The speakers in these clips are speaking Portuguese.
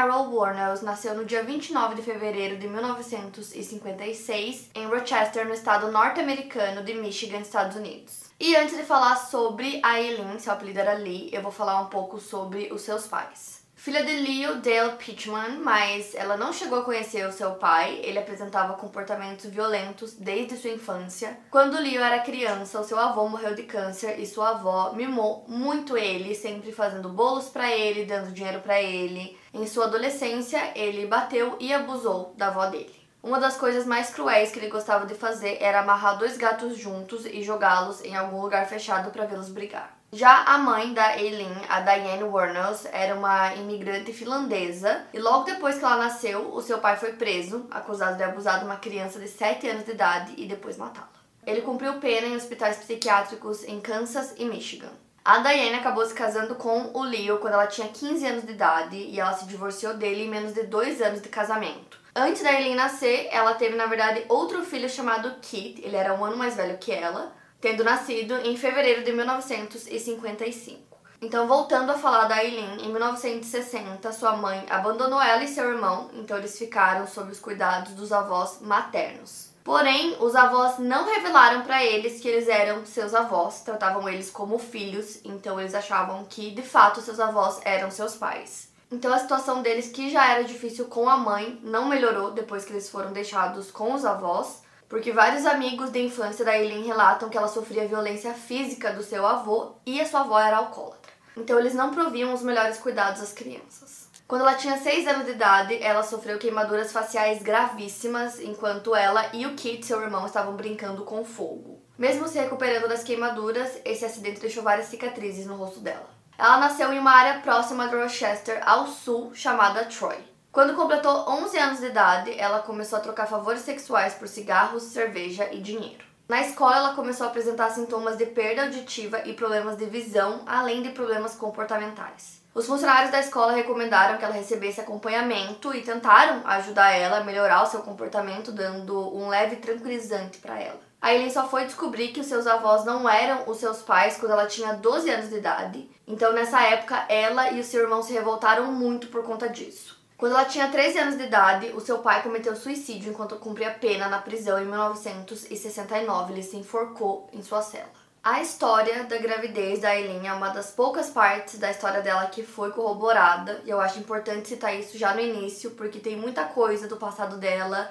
Carol Warnels nasceu no dia 29 de fevereiro de 1956 em Rochester, no estado norte-americano de Michigan, Estados Unidos. E antes de falar sobre a Eileen, seu apelido era Lee, eu vou falar um pouco sobre os seus pais. Filha de Leo Dale Pitchman, mas ela não chegou a conhecer o seu pai. Ele apresentava comportamentos violentos desde sua infância. Quando Leo era criança, o seu avô morreu de câncer e sua avó mimou muito ele, sempre fazendo bolos para ele, dando dinheiro para ele. Em sua adolescência, ele bateu e abusou da avó dele. Uma das coisas mais cruéis que ele gostava de fazer era amarrar dois gatos juntos e jogá-los em algum lugar fechado para vê-los brigar. Já a mãe da Eileen, a Diane Warnels, era uma imigrante finlandesa e logo depois que ela nasceu, o seu pai foi preso, acusado de abusar de uma criança de 7 anos de idade e depois matá-la. Ele cumpriu pena em hospitais psiquiátricos em Kansas e Michigan. A Diane acabou se casando com o Leo quando ela tinha 15 anos de idade e ela se divorciou dele em menos de dois anos de casamento. Antes da Eileen nascer, ela teve na verdade outro filho chamado Kit, ele era um ano mais velho que ela, tendo nascido em fevereiro de 1955. Então, voltando a falar da Eileen, em 1960, sua mãe abandonou ela e seu irmão, então eles ficaram sob os cuidados dos avós maternos. Porém, os avós não revelaram para eles que eles eram seus avós, tratavam eles como filhos, então eles achavam que de fato seus avós eram seus pais. Então a situação deles, que já era difícil com a mãe, não melhorou depois que eles foram deixados com os avós, porque vários amigos de infância da Eileen relatam que ela sofria violência física do seu avô e a sua avó era alcoólatra. Então eles não proviam os melhores cuidados às crianças. Quando ela tinha 6 anos de idade, ela sofreu queimaduras faciais gravíssimas, enquanto ela e o Kit, seu irmão, estavam brincando com fogo. Mesmo se recuperando das queimaduras, esse acidente deixou várias cicatrizes no rosto dela. Ela nasceu em uma área próxima de Rochester, ao sul, chamada Troy. Quando completou 11 anos de idade, ela começou a trocar favores sexuais por cigarros, cerveja e dinheiro. Na escola, ela começou a apresentar sintomas de perda auditiva e problemas de visão, além de problemas comportamentais. Os funcionários da escola recomendaram que ela recebesse acompanhamento e tentaram ajudar ela a melhorar o seu comportamento, dando um leve tranquilizante para ela. A Eileen só foi descobrir que os seus avós não eram os seus pais quando ela tinha 12 anos de idade. Então, nessa época, ela e o seu irmão se revoltaram muito por conta disso. Quando ela tinha 13 anos de idade, o seu pai cometeu suicídio enquanto cumpria pena na prisão em 1969. Ele se enforcou em sua cela. A história da gravidez da Eileen é uma das poucas partes da história dela que foi corroborada, e eu acho importante citar isso já no início, porque tem muita coisa do passado dela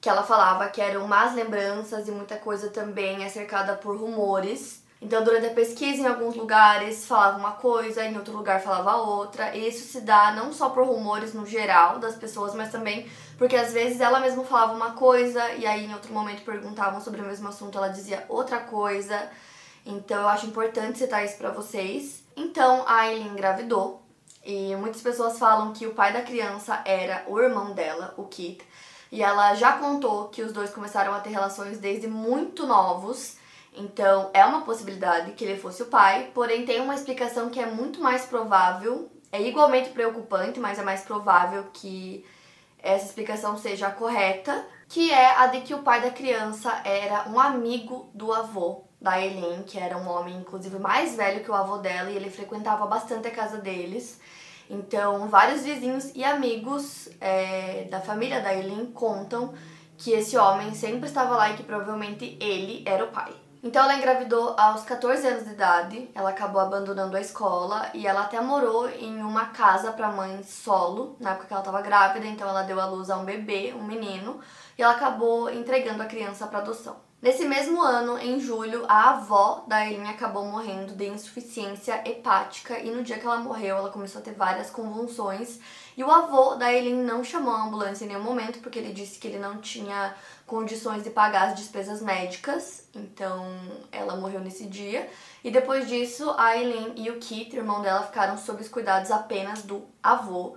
que ela falava que eram más lembranças e muita coisa também é cercada por rumores. Então, durante a pesquisa, em alguns lugares falava uma coisa, em outro lugar falava outra. E isso se dá não só por rumores no geral das pessoas, mas também porque às vezes ela mesma falava uma coisa e aí em outro momento perguntavam sobre o mesmo assunto, ela dizia outra coisa. Então, eu acho importante citar isso para vocês. Então, a Aileen engravidou e muitas pessoas falam que o pai da criança era o irmão dela, o Kit. E ela já contou que os dois começaram a ter relações desde muito novos então, é uma possibilidade que ele fosse o pai, porém tem uma explicação que é muito mais provável, é igualmente preocupante, mas é mais provável que essa explicação seja correta, que é a de que o pai da criança era um amigo do avô da Eileen, que era um homem inclusive mais velho que o avô dela e ele frequentava bastante a casa deles. Então, vários vizinhos e amigos é, da família da Eileen contam que esse homem sempre estava lá e que provavelmente ele era o pai. Então ela engravidou aos 14 anos de idade, ela acabou abandonando a escola e ela até morou em uma casa para mãe solo, na época que ela estava grávida, então ela deu à luz a um bebê, um menino, e ela acabou entregando a criança para adoção. Nesse mesmo ano, em julho, a avó da Eileen acabou morrendo de insuficiência hepática e no dia que ela morreu, ela começou a ter várias convulsões. E o avô da Eileen não chamou a ambulância em nenhum momento porque ele disse que ele não tinha condições de pagar as despesas médicas, então ela morreu nesse dia. E depois disso, a Eileen e o Keith, irmão dela, ficaram sob os cuidados apenas do avô.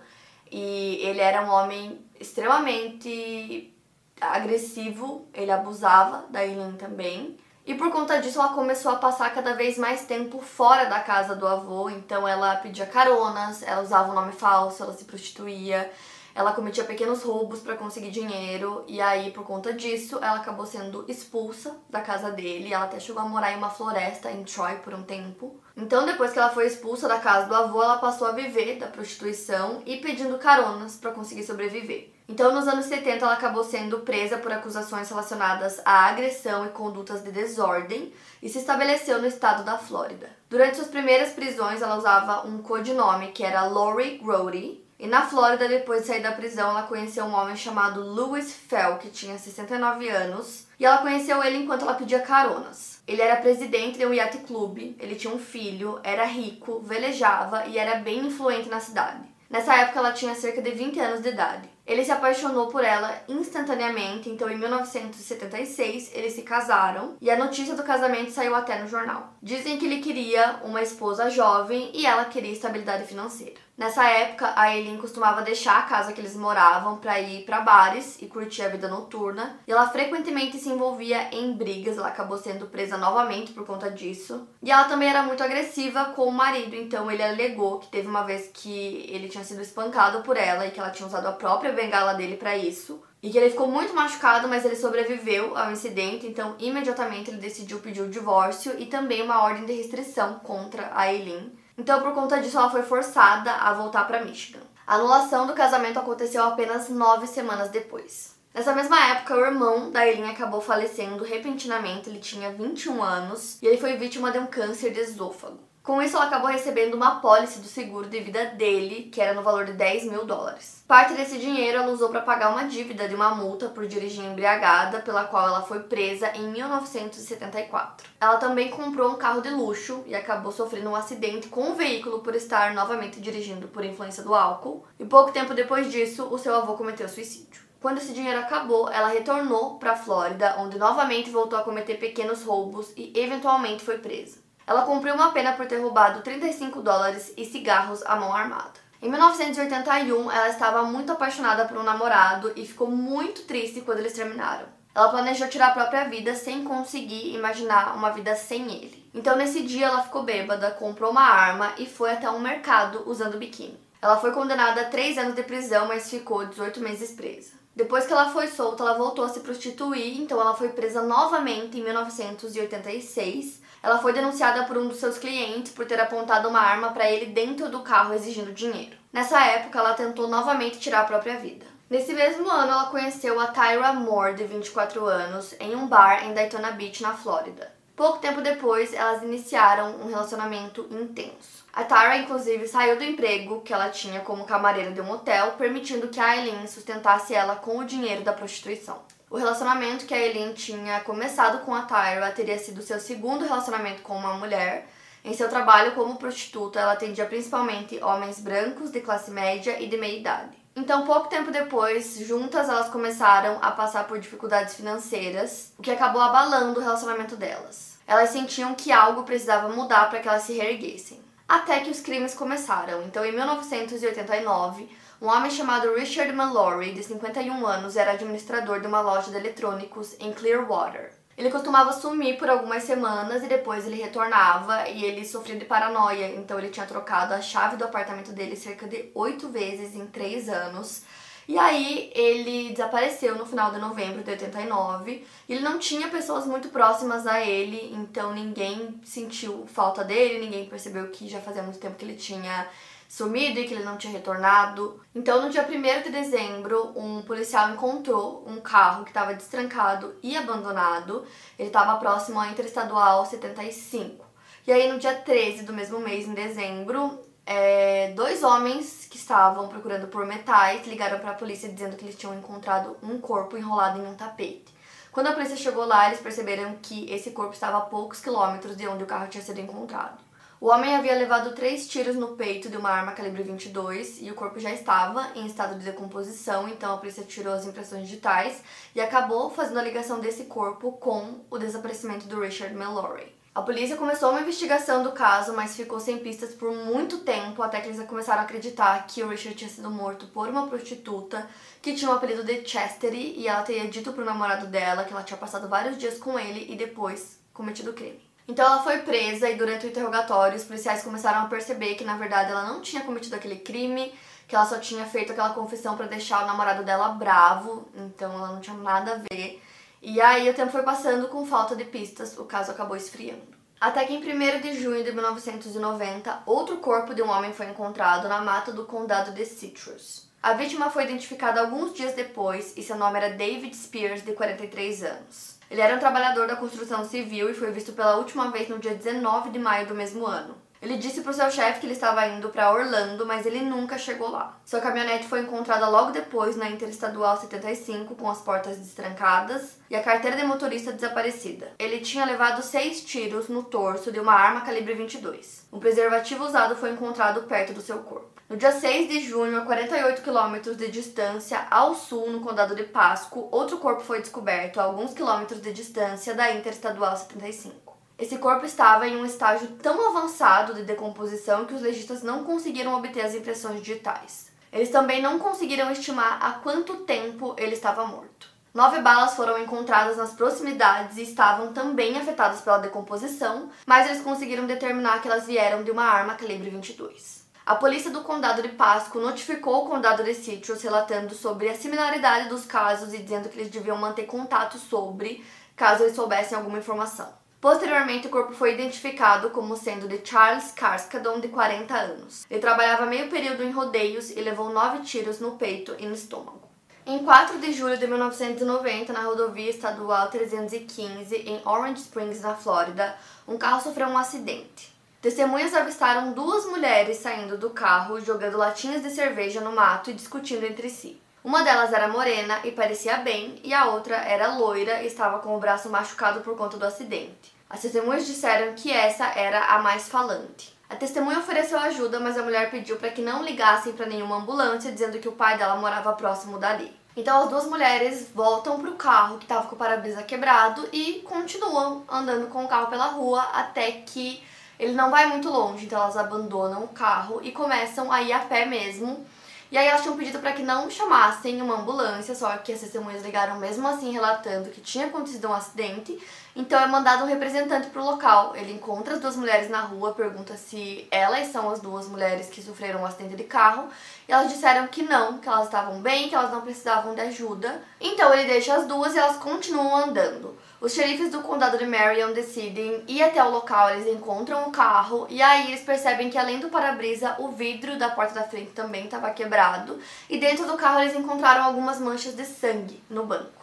e ele era um homem extremamente agressivo, ele abusava da Eileen também. E por conta disso, ela começou a passar cada vez mais tempo fora da casa do avô. Então, ela pedia caronas, ela usava um nome falso, ela se prostituía, ela cometia pequenos roubos para conseguir dinheiro. E aí, por conta disso, ela acabou sendo expulsa da casa dele. Ela até chegou a morar em uma floresta em Troy por um tempo. Então, depois que ela foi expulsa da casa do avô, ela passou a viver da prostituição e pedindo caronas para conseguir sobreviver. Então, nos anos 70, ela acabou sendo presa por acusações relacionadas à agressão e condutas de desordem e se estabeleceu no estado da Flórida. Durante suas primeiras prisões, ela usava um codinome que era Lori Grody. E na Flórida, depois de sair da prisão, ela conheceu um homem chamado Louis Fell, que tinha 69 anos, e ela conheceu ele enquanto ela pedia caronas. Ele era presidente de um yacht club, ele tinha um filho, era rico, velejava e era bem influente na cidade. Nessa época ela tinha cerca de 20 anos de idade. Ele se apaixonou por ela instantaneamente, então em 1976 eles se casaram e a notícia do casamento saiu até no jornal. Dizem que ele queria uma esposa jovem e ela queria estabilidade financeira. Nessa época, a Eileen costumava deixar a casa que eles moravam para ir para bares e curtir a vida noturna, e ela frequentemente se envolvia em brigas, ela acabou sendo presa novamente por conta disso. E ela também era muito agressiva com o marido, então ele alegou que teve uma vez que ele tinha sido espancado por ela e que ela tinha usado a própria bengala dele para isso. E que ele ficou muito machucado, mas ele sobreviveu ao incidente, então imediatamente ele decidiu pedir o divórcio e também uma ordem de restrição contra a Eileen. Então, por conta disso, ela foi forçada a voltar para Michigan. A anulação do casamento aconteceu apenas nove semanas depois. Nessa mesma época, o irmão da Eileen acabou falecendo repentinamente, ele tinha 21 anos e ele foi vítima de um câncer de esôfago. Com isso, ela acabou recebendo uma pólice do seguro de vida dele, que era no valor de 10 mil dólares. Parte desse dinheiro ela usou para pagar uma dívida de uma multa por dirigir embriagada, pela qual ela foi presa em 1974. Ela também comprou um carro de luxo e acabou sofrendo um acidente com o veículo por estar novamente dirigindo por influência do álcool. E pouco tempo depois disso, o seu avô cometeu suicídio. Quando esse dinheiro acabou, ela retornou para a Flórida, onde novamente voltou a cometer pequenos roubos e eventualmente foi presa. Ela cumpriu uma pena por ter roubado 35 dólares e cigarros à mão armada. Em 1981, ela estava muito apaixonada por um namorado e ficou muito triste quando eles terminaram. Ela planejou tirar a própria vida sem conseguir imaginar uma vida sem ele. Então, nesse dia, ela ficou bêbada, comprou uma arma e foi até um mercado usando biquíni. Ela foi condenada a 3 anos de prisão, mas ficou 18 meses presa. Depois que ela foi solta, ela voltou a se prostituir, então ela foi presa novamente em 1986 ela foi denunciada por um dos seus clientes por ter apontado uma arma para ele dentro do carro exigindo dinheiro. Nessa época, ela tentou novamente tirar a própria vida. Nesse mesmo ano, ela conheceu a Tyra Moore, de 24 anos, em um bar em Daytona Beach, na Flórida. Pouco tempo depois, elas iniciaram um relacionamento intenso. A Tyra, inclusive, saiu do emprego que ela tinha como camareira de um hotel, permitindo que a sustentasse ela com o dinheiro da prostituição. O relacionamento que a Eileen tinha começado com a Tyra teria sido seu segundo relacionamento com uma mulher. Em seu trabalho como prostituta, ela atendia principalmente homens brancos de classe média e de meia idade. Então, pouco tempo depois, juntas elas começaram a passar por dificuldades financeiras, o que acabou abalando o relacionamento delas. Elas sentiam que algo precisava mudar para que elas se reerguessem. Até que os crimes começaram. Então, em 1989, um homem chamado Richard Mallory, de 51 anos, era administrador de uma loja de eletrônicos em Clearwater. Ele costumava sumir por algumas semanas e depois ele retornava e ele sofria de paranoia, então ele tinha trocado a chave do apartamento dele cerca de oito vezes em três anos. E aí ele desapareceu no final de novembro de 89. Ele não tinha pessoas muito próximas a ele, então ninguém sentiu falta dele, ninguém percebeu que já fazia muito tempo que ele tinha sumido e que ele não tinha retornado. Então, no dia 1 de dezembro, um policial encontrou um carro que estava destrancado e abandonado. Ele estava próximo à Interestadual 75. E aí, no dia 13 do mesmo mês, em dezembro, é, dois homens que estavam procurando por metais ligaram para a polícia dizendo que eles tinham encontrado um corpo enrolado em um tapete. Quando a polícia chegou lá, eles perceberam que esse corpo estava a poucos quilômetros de onde o carro tinha sido encontrado. O homem havia levado três tiros no peito de uma arma calibre 22 e o corpo já estava em estado de decomposição, então a polícia tirou as impressões digitais e acabou fazendo a ligação desse corpo com o desaparecimento do Richard Mallory. A polícia começou uma investigação do caso, mas ficou sem pistas por muito tempo, até que eles começaram a acreditar que o Richard tinha sido morto por uma prostituta que tinha o apelido de Chastity e ela teria dito pro namorado dela que ela tinha passado vários dias com ele e depois cometido o crime. Então ela foi presa e durante o interrogatório os policiais começaram a perceber que na verdade ela não tinha cometido aquele crime, que ela só tinha feito aquela confissão para deixar o namorado dela bravo, então ela não tinha nada a ver. E aí o tempo foi passando com falta de pistas, o caso acabou esfriando. Até que em 1 de junho de 1990, outro corpo de um homem foi encontrado na mata do condado de Citrus. A vítima foi identificada alguns dias depois e seu nome era David Spears, de 43 anos. Ele era um trabalhador da construção civil e foi visto pela última vez no dia 19 de maio do mesmo ano. Ele disse pro seu chefe que ele estava indo para Orlando, mas ele nunca chegou lá. Sua caminhonete foi encontrada logo depois na Interestadual 75 com as portas destrancadas e a carteira de motorista desaparecida. Ele tinha levado seis tiros no torso de uma arma calibre 22. Um preservativo usado foi encontrado perto do seu corpo. No dia 6 de junho, a 48 quilômetros de distância ao sul, no condado de Pasco, outro corpo foi descoberto a alguns quilômetros de distância da Interestadual 75. Esse corpo estava em um estágio tão avançado de decomposição que os legistas não conseguiram obter as impressões digitais. Eles também não conseguiram estimar há quanto tempo ele estava morto. Nove balas foram encontradas nas proximidades e estavam também afetadas pela decomposição, mas eles conseguiram determinar que elas vieram de uma arma calibre 22. A polícia do condado de Pasco notificou o condado de Citrus relatando sobre a similaridade dos casos e dizendo que eles deviam manter contato sobre caso eles soubessem alguma informação. Posteriormente, o corpo foi identificado como sendo de Charles Carskadon, de 40 anos. Ele trabalhava meio período em rodeios e levou nove tiros no peito e no estômago. Em 4 de julho de 1990, na rodovia estadual 315, em Orange Springs, na Flórida, um carro sofreu um acidente. Testemunhas avistaram duas mulheres saindo do carro, jogando latinhas de cerveja no mato e discutindo entre si. Uma delas era morena e parecia bem, e a outra era loira e estava com o braço machucado por conta do acidente. As testemunhas disseram que essa era a mais falante. A testemunha ofereceu ajuda, mas a mulher pediu para que não ligassem para nenhuma ambulância, dizendo que o pai dela morava próximo dali. Então as duas mulheres voltam para o carro que estava com o para-brisa quebrado e continuam andando com o carro pela rua até que ele não vai muito longe. Então elas abandonam o carro e começam a ir a pé mesmo e aí elas tinham pedido para que não chamassem uma ambulância, só que as testemunhas ligaram mesmo assim relatando que tinha acontecido um acidente. Então é mandado um representante pro local. Ele encontra as duas mulheres na rua, pergunta se elas são as duas mulheres que sofreram um acidente de carro. E elas disseram que não, que elas estavam bem, que elas não precisavam de ajuda. Então ele deixa as duas e elas continuam andando. Os xerifes do condado de Marion decidem ir até o local, eles encontram o carro e aí eles percebem que além do para-brisa, o vidro da porta da frente também estava quebrado e dentro do carro eles encontraram algumas manchas de sangue no banco.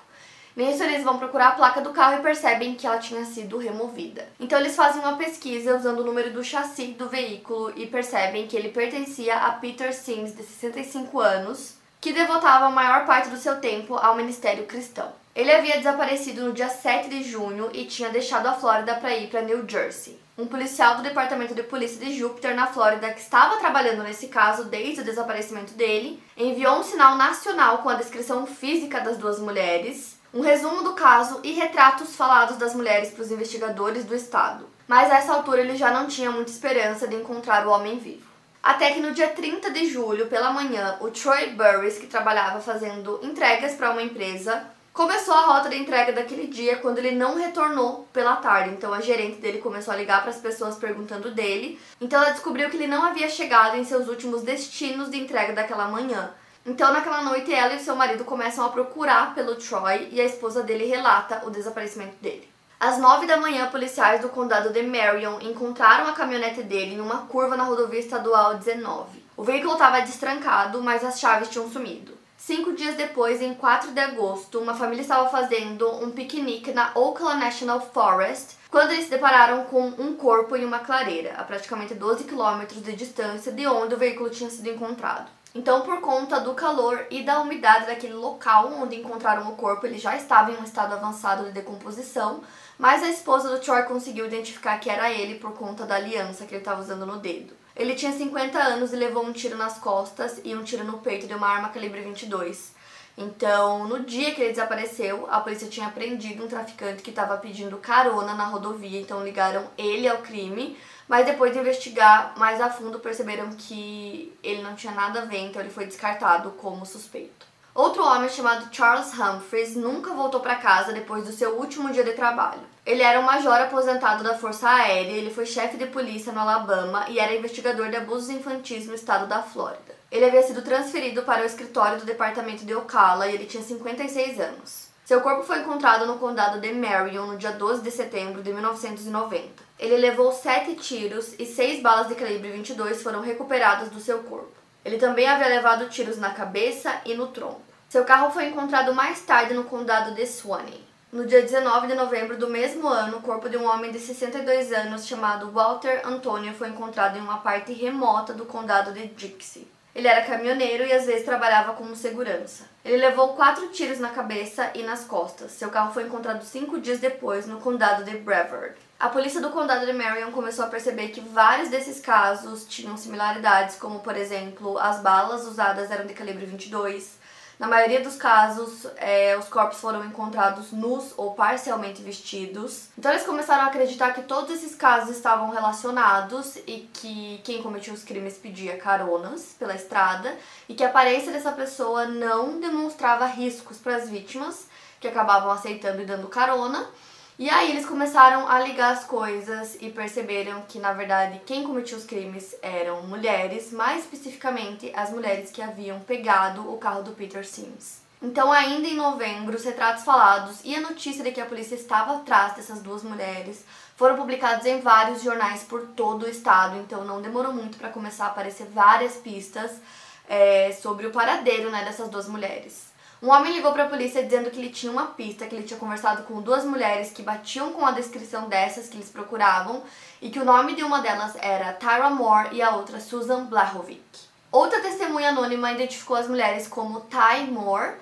Nisso eles vão procurar a placa do carro e percebem que ela tinha sido removida. Então eles fazem uma pesquisa usando o número do chassi do veículo e percebem que ele pertencia a Peter Sims, de 65 anos, que devotava a maior parte do seu tempo ao ministério cristão. Ele havia desaparecido no dia 7 de junho e tinha deixado a Flórida para ir para New Jersey. Um policial do Departamento de Polícia de Júpiter, na Flórida, que estava trabalhando nesse caso desde o desaparecimento dele, enviou um sinal nacional com a descrição física das duas mulheres, um resumo do caso e retratos falados das mulheres para os investigadores do estado. Mas a essa altura ele já não tinha muita esperança de encontrar o homem vivo. Até que no dia 30 de julho, pela manhã, o Troy Burris, que trabalhava fazendo entregas para uma empresa, começou a rota de entrega daquele dia quando ele não retornou pela tarde. Então a gerente dele começou a ligar para as pessoas perguntando dele. Então ela descobriu que ele não havia chegado em seus últimos destinos de entrega daquela manhã. Então naquela noite ela e seu marido começam a procurar pelo Troy e a esposa dele relata o desaparecimento dele. Às nove da manhã, policiais do condado de Marion encontraram a caminhonete dele em uma curva na rodovia estadual 19. O veículo estava destrancado, mas as chaves tinham sumido. Cinco dias depois, em 4 de agosto, uma família estava fazendo um piquenique na Ocala National Forest quando eles se depararam com um corpo em uma clareira, a praticamente 12 quilômetros de distância de onde o veículo tinha sido encontrado. Então, por conta do calor e da umidade daquele local onde encontraram o corpo, ele já estava em um estado avançado de decomposição, mas a esposa do Troy conseguiu identificar que era ele por conta da aliança que ele estava usando no dedo. Ele tinha 50 anos e levou um tiro nas costas e um tiro no peito de uma arma calibre 22. Então, no dia que ele desapareceu, a polícia tinha prendido um traficante que estava pedindo carona na rodovia, então ligaram ele ao crime. Mas depois de investigar mais a fundo, perceberam que ele não tinha nada a ver, então ele foi descartado como suspeito. Outro homem chamado Charles Humphreys nunca voltou para casa depois do seu último dia de trabalho. Ele era um major aposentado da Força Aérea, ele foi chefe de polícia no Alabama e era investigador de abusos infantis no estado da Flórida. Ele havia sido transferido para o escritório do departamento de Ocala e ele tinha 56 anos. Seu corpo foi encontrado no condado de Marion no dia 12 de setembro de 1990. Ele levou sete tiros e seis balas de calibre 22 foram recuperadas do seu corpo. Ele também havia levado tiros na cabeça e no tronco. Seu carro foi encontrado mais tarde no condado de Swanee. No dia 19 de novembro do mesmo ano, o corpo de um homem de 62 anos chamado Walter Antonio foi encontrado em uma parte remota do condado de Dixie. Ele era caminhoneiro e às vezes trabalhava como segurança. Ele levou quatro tiros na cabeça e nas costas. Seu carro foi encontrado cinco dias depois no condado de Brevard. A polícia do condado de Marion começou a perceber que vários desses casos tinham similaridades, como por exemplo, as balas usadas eram de calibre 22, na maioria dos casos, é, os corpos foram encontrados nus ou parcialmente vestidos. Então eles começaram a acreditar que todos esses casos estavam relacionados e que quem cometia os crimes pedia caronas pela estrada e que a aparência dessa pessoa não demonstrava riscos para as vítimas, que acabavam aceitando e dando carona. E aí eles começaram a ligar as coisas e perceberam que, na verdade, quem cometia os crimes eram mulheres, mais especificamente as mulheres que haviam pegado o carro do Peter Sims. Então, ainda em novembro, os retratos falados e a notícia de que a polícia estava atrás dessas duas mulheres foram publicados em vários jornais por todo o estado, então não demorou muito para começar a aparecer várias pistas é, sobre o paradeiro né, dessas duas mulheres. Um homem ligou para a polícia dizendo que ele tinha uma pista, que ele tinha conversado com duas mulheres que batiam com a descrição dessas que eles procuravam e que o nome de uma delas era Tyra Moore e a outra Susan Blahovic. Outra testemunha anônima identificou as mulheres como Ty Moore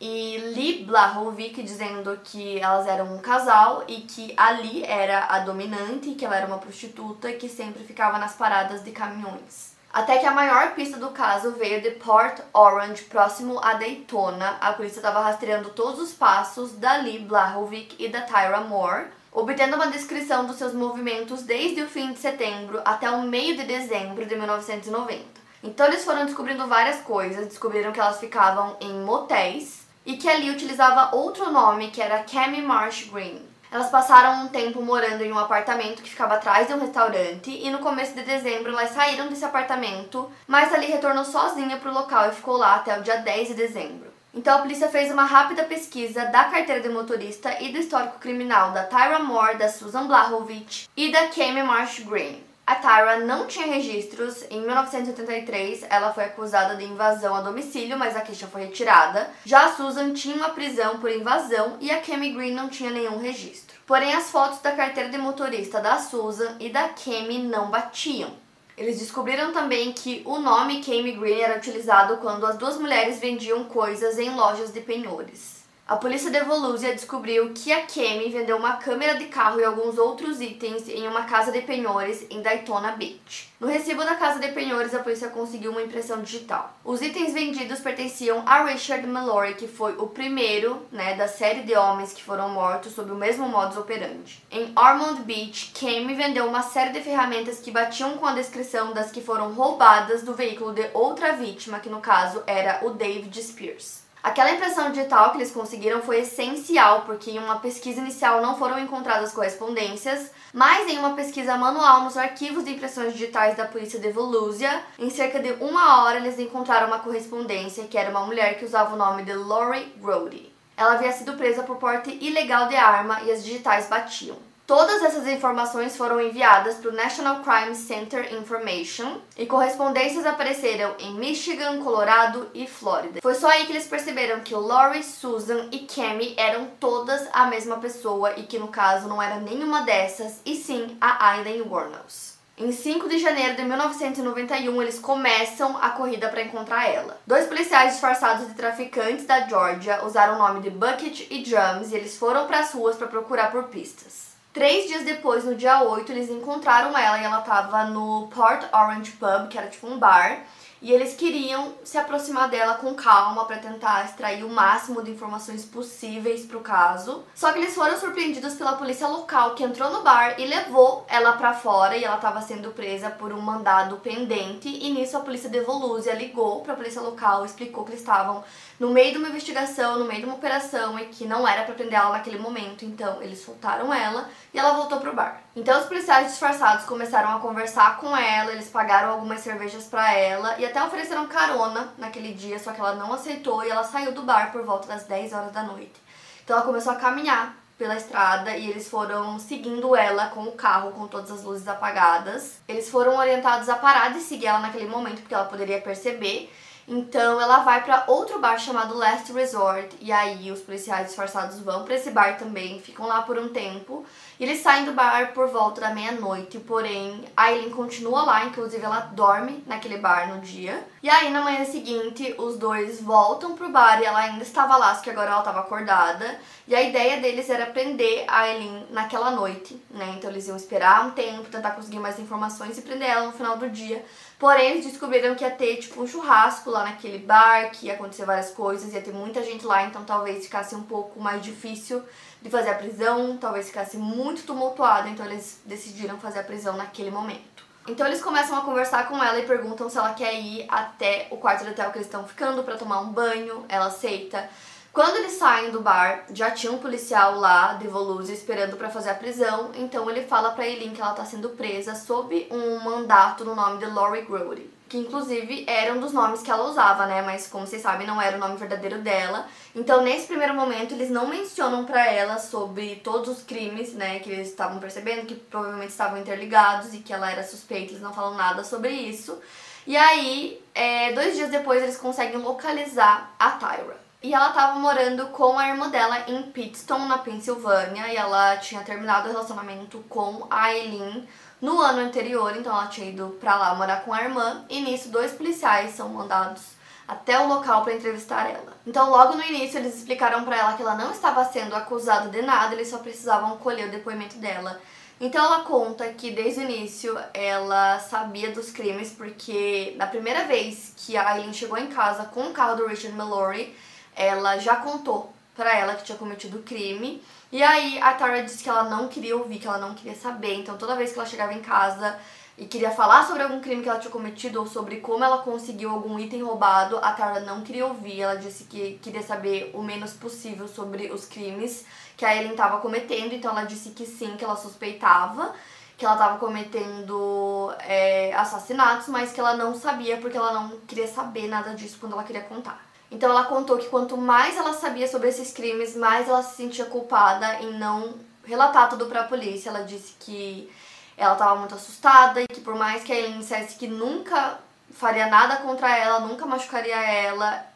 e Lee Blahovic, dizendo que elas eram um casal e que a Lee era a dominante, que ela era uma prostituta que sempre ficava nas paradas de caminhões. Até que a maior pista do caso veio de Port Orange, próximo a Daytona. A polícia estava rastreando todos os passos da Lee Blahovic e da Tyra Moore, obtendo uma descrição dos seus movimentos desde o fim de setembro até o meio de dezembro de 1990. Então eles foram descobrindo várias coisas, descobriram que elas ficavam em motéis e que ali utilizava outro nome que era Cami Marsh Green. Elas passaram um tempo morando em um apartamento que ficava atrás de um restaurante e no começo de dezembro elas saíram desse apartamento, mas ali retornou sozinha para o local e ficou lá até o dia 10 de dezembro. Então a polícia fez uma rápida pesquisa da carteira de motorista e do histórico criminal da Tyra Moore, da Susan Blahovic e da Kami Marsh Green. A Tyra não tinha registros. Em 1983, ela foi acusada de invasão a domicílio, mas a queixa foi retirada. Já a Susan tinha uma prisão por invasão e a Cami Green não tinha nenhum registro. Porém, as fotos da carteira de motorista da Susan e da Cami não batiam. Eles descobriram também que o nome Cami Green era utilizado quando as duas mulheres vendiam coisas em lojas de penhores. A polícia de Volusia descobriu que a Kemi vendeu uma câmera de carro e alguns outros itens em uma casa de penhores em Daytona Beach. No recibo da casa de penhores, a polícia conseguiu uma impressão digital. Os itens vendidos pertenciam a Richard Mallory, que foi o primeiro né, da série de homens que foram mortos sob o mesmo modus operandi. Em Ormond Beach, Kemi vendeu uma série de ferramentas que batiam com a descrição das que foram roubadas do veículo de outra vítima, que no caso era o David Spears. Aquela impressão digital que eles conseguiram foi essencial, porque em uma pesquisa inicial não foram encontradas correspondências, mas em uma pesquisa manual nos arquivos de impressões digitais da polícia de Volusia, em cerca de uma hora eles encontraram uma correspondência que era uma mulher que usava o nome de Lori Grody. Ela havia sido presa por porte ilegal de arma e as digitais batiam. Todas essas informações foram enviadas para o National Crime Center Information e correspondências apareceram em Michigan, Colorado e Flórida. Foi só aí que eles perceberam que Lori, Susan e Cami eram todas a mesma pessoa e que no caso não era nenhuma dessas, e sim a Aileen Wuornos. Em 5 de janeiro de 1991, eles começam a corrida para encontrar ela. Dois policiais disfarçados de traficantes da Georgia usaram o nome de Bucket e Drums e eles foram para as ruas para procurar por pistas. Três dias depois, no dia 8, eles encontraram ela e ela tava no Port Orange Pub, que era tipo um bar. e eles queriam se aproximar dela com calma para tentar extrair o máximo de informações possíveis pro caso. Só que eles foram surpreendidos pela polícia local que entrou no bar e levou ela para fora e ela estava sendo presa por um mandado pendente e nisso a polícia de Volúzia ligou para a polícia local, explicou que eles estavam no meio de uma investigação, no meio de uma operação e que não era para prender ela naquele momento. Então, eles soltaram ela e ela voltou pro bar. Então, os policiais disfarçados começaram a conversar com ela, eles pagaram algumas cervejas para ela e até ofereceram carona naquele dia, só que ela não aceitou e ela saiu do bar por volta das 10 horas da noite. Então, ela começou a caminhar pela estrada e eles foram seguindo ela com o carro com todas as luzes apagadas. Eles foram orientados a parar de seguir ela naquele momento porque ela poderia perceber então ela vai para outro bar chamado Last Resort e aí os policiais disfarçados vão para esse bar também, ficam lá por um tempo. E eles saem do bar por volta da meia-noite, porém a Aileen continua lá, inclusive ela dorme naquele bar no dia. E aí na manhã seguinte os dois voltam pro bar e ela ainda estava lá, só que agora ela estava acordada. E a ideia deles era prender a Aileen naquela noite, né? Então eles iam esperar um tempo, tentar conseguir mais informações e prender ela no final do dia Porém, eles descobriram que ia ter, tipo, um churrasco lá naquele bar, que ia acontecer várias coisas, ia ter muita gente lá, então talvez ficasse um pouco mais difícil de fazer a prisão, talvez ficasse muito tumultuado, então eles decidiram fazer a prisão naquele momento. Então eles começam a conversar com ela e perguntam se ela quer ir até o quarto do hotel que eles estão ficando para tomar um banho, ela aceita. Quando eles saem do bar, já tinha um policial lá de Volusia esperando para fazer a prisão, então ele fala para Eileen que ela tá sendo presa sob um mandato no nome de Laurie Grody, que inclusive era um dos nomes que ela usava, né, mas como vocês sabem, não era o nome verdadeiro dela. Então, nesse primeiro momento, eles não mencionam para ela sobre todos os crimes, né, que eles estavam percebendo que provavelmente estavam interligados e que ela era suspeita, eles não falam nada sobre isso. E aí, é, dois dias depois, eles conseguem localizar a Tyra. E ela tava morando com a irmã dela em Pittston, na Pensilvânia, e ela tinha terminado o relacionamento com a Eileen no ano anterior, então ela tinha ido pra lá morar com a irmã, e nisso dois policiais são mandados até o local para entrevistar ela. Então, logo no início, eles explicaram para ela que ela não estava sendo acusada de nada, eles só precisavam colher o depoimento dela. Então, ela conta que desde o início ela sabia dos crimes, porque na primeira vez que a Eileen chegou em casa com o carro do Richard Mallory, ela já contou para ela que tinha cometido o crime. E aí a Tara disse que ela não queria ouvir, que ela não queria saber. Então toda vez que ela chegava em casa e queria falar sobre algum crime que ela tinha cometido ou sobre como ela conseguiu algum item roubado, a Tara não queria ouvir. Ela disse que queria saber o menos possível sobre os crimes que a Ellen estava cometendo. Então ela disse que sim, que ela suspeitava que ela estava cometendo é, assassinatos, mas que ela não sabia porque ela não queria saber nada disso quando ela queria contar. Então ela contou que quanto mais ela sabia sobre esses crimes, mais ela se sentia culpada em não relatar tudo para a polícia. Ela disse que ela estava muito assustada e que por mais que a Eileen dissesse que nunca faria nada contra ela, nunca machucaria ela,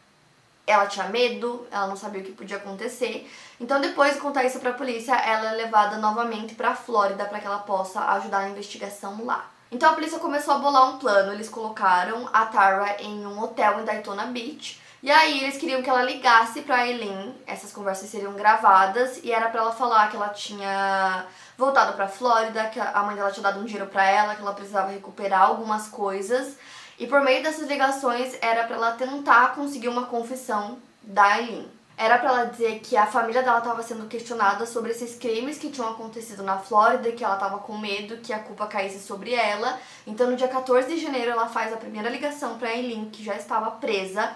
ela tinha medo, ela não sabia o que podia acontecer. Então, depois de contar isso para a polícia, ela é levada novamente para a Flórida para que ela possa ajudar a investigação lá. Então, a polícia começou a bolar um plano. Eles colocaram a Tara em um hotel em Daytona Beach e aí eles queriam que ela ligasse pra Eileen, essas conversas seriam gravadas e era para ela falar que ela tinha voltado pra Flórida, que a mãe dela tinha dado um dinheiro para ela, que ela precisava recuperar algumas coisas. E por meio dessas ligações era para ela tentar conseguir uma confissão da Eileen. Era para ela dizer que a família dela estava sendo questionada sobre esses crimes que tinham acontecido na Flórida, que ela estava com medo que a culpa caísse sobre ela. Então, no dia 14 de janeiro, ela faz a primeira ligação para Eileen, que já estava presa,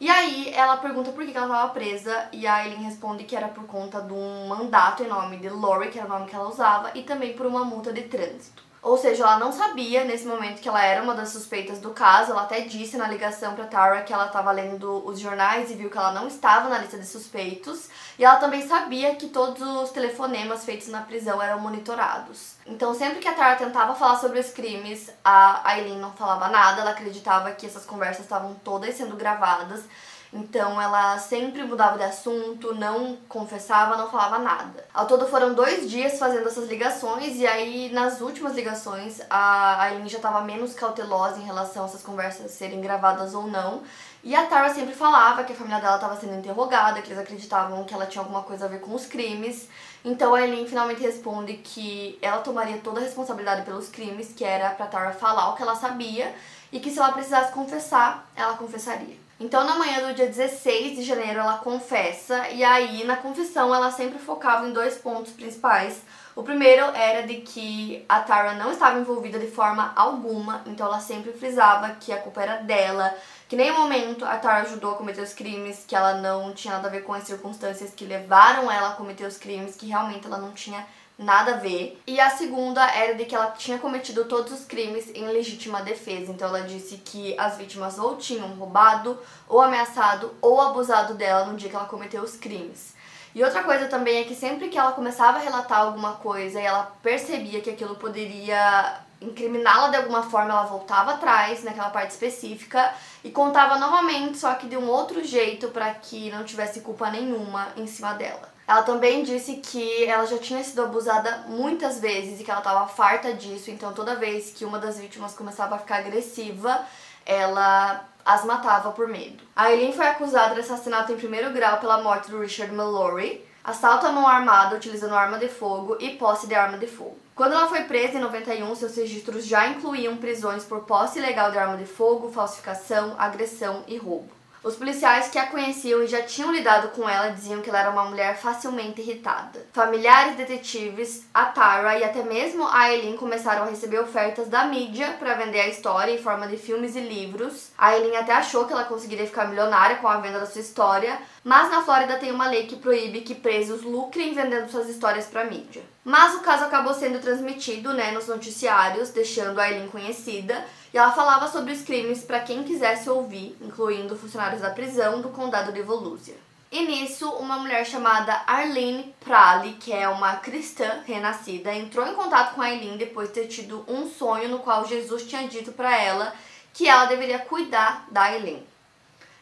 e aí ela pergunta por que ela estava presa e a Eileen responde que era por conta de um mandato em nome de Lori, que era o nome que ela usava, e também por uma multa de trânsito. Ou seja, ela não sabia nesse momento que ela era uma das suspeitas do caso. Ela até disse na ligação para Tara que ela estava lendo os jornais e viu que ela não estava na lista de suspeitos. E ela também sabia que todos os telefonemas feitos na prisão eram monitorados. Então, sempre que a Tara tentava falar sobre os crimes, a Aileen não falava nada. Ela acreditava que essas conversas estavam todas sendo gravadas. Então ela sempre mudava de assunto, não confessava, não falava nada. Ao todo foram dois dias fazendo essas ligações e aí nas últimas ligações a Aileen já estava menos cautelosa em relação a essas conversas serem gravadas ou não. E a Tara sempre falava que a família dela estava sendo interrogada, que eles acreditavam que ela tinha alguma coisa a ver com os crimes. Então a Eileen finalmente responde que ela tomaria toda a responsabilidade pelos crimes, que era pra Tara falar o que ela sabia e que se ela precisasse confessar, ela confessaria. Então, na manhã do dia 16 de janeiro, ela confessa, e aí na confissão ela sempre focava em dois pontos principais. O primeiro era de que a Tara não estava envolvida de forma alguma, então ela sempre frisava que a culpa era dela, que nem momento a Tara ajudou a cometer os crimes, que ela não tinha nada a ver com as circunstâncias que levaram ela a cometer os crimes, que realmente ela não tinha nada a ver. E a segunda era de que ela tinha cometido todos os crimes em legítima defesa. Então ela disse que as vítimas ou tinham roubado, ou ameaçado, ou abusado dela no dia que ela cometeu os crimes. E outra coisa também é que sempre que ela começava a relatar alguma coisa e ela percebia que aquilo poderia incriminá-la de alguma forma, ela voltava atrás naquela parte específica e contava novamente, só que de um outro jeito para que não tivesse culpa nenhuma em cima dela. Ela também disse que ela já tinha sido abusada muitas vezes e que ela estava farta disso, então toda vez que uma das vítimas começava a ficar agressiva, ela as matava por medo. A Eileen foi acusada de assassinato em primeiro grau pela morte do Richard Mallory, assalto à mão armada utilizando arma de fogo e posse de arma de fogo. Quando ela foi presa em 91, seus registros já incluíam prisões por posse ilegal de arma de fogo, falsificação, agressão e roubo. Os policiais que a conheciam e já tinham lidado com ela diziam que ela era uma mulher facilmente irritada. Familiares, detetives, a Tara e até mesmo a Eileen começaram a receber ofertas da mídia para vender a história em forma de filmes e livros. A Eileen até achou que ela conseguiria ficar milionária com a venda da sua história, mas na Flórida tem uma lei que proíbe que presos lucrem vendendo suas histórias para mídia. Mas o caso acabou sendo transmitido né, nos noticiários, deixando a Eileen conhecida e ela falava sobre os crimes para quem quisesse ouvir, incluindo funcionários da prisão do condado de Volusia. E nisso, uma mulher chamada Arlene Prale, que é uma cristã renascida, entrou em contato com a Eileen depois de ter tido um sonho no qual Jesus tinha dito para ela que ela deveria cuidar da Eileen.